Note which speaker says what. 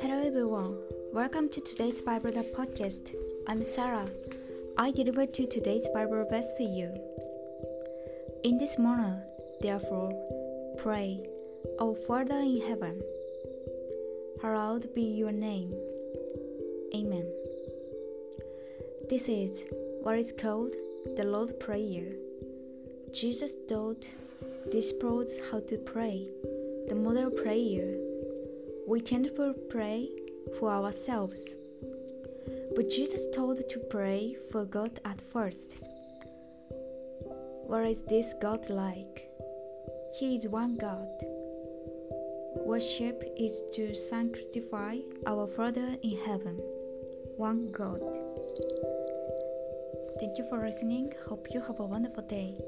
Speaker 1: Hello everyone, welcome to today's Bible podcast. I'm Sarah. I deliver to today's Bible verse for you. In this manner, therefore, pray, O Father in heaven, hallowed be your name. Amen. This is what is called the Lord's Prayer. Jesus taught disciples how to pray, the model prayer. We tend to pray for ourselves, but Jesus told to pray for God at first. What is this God like? He is one God. Worship is to sanctify our Father in heaven, one God. Thank you for listening. Hope you have a wonderful day.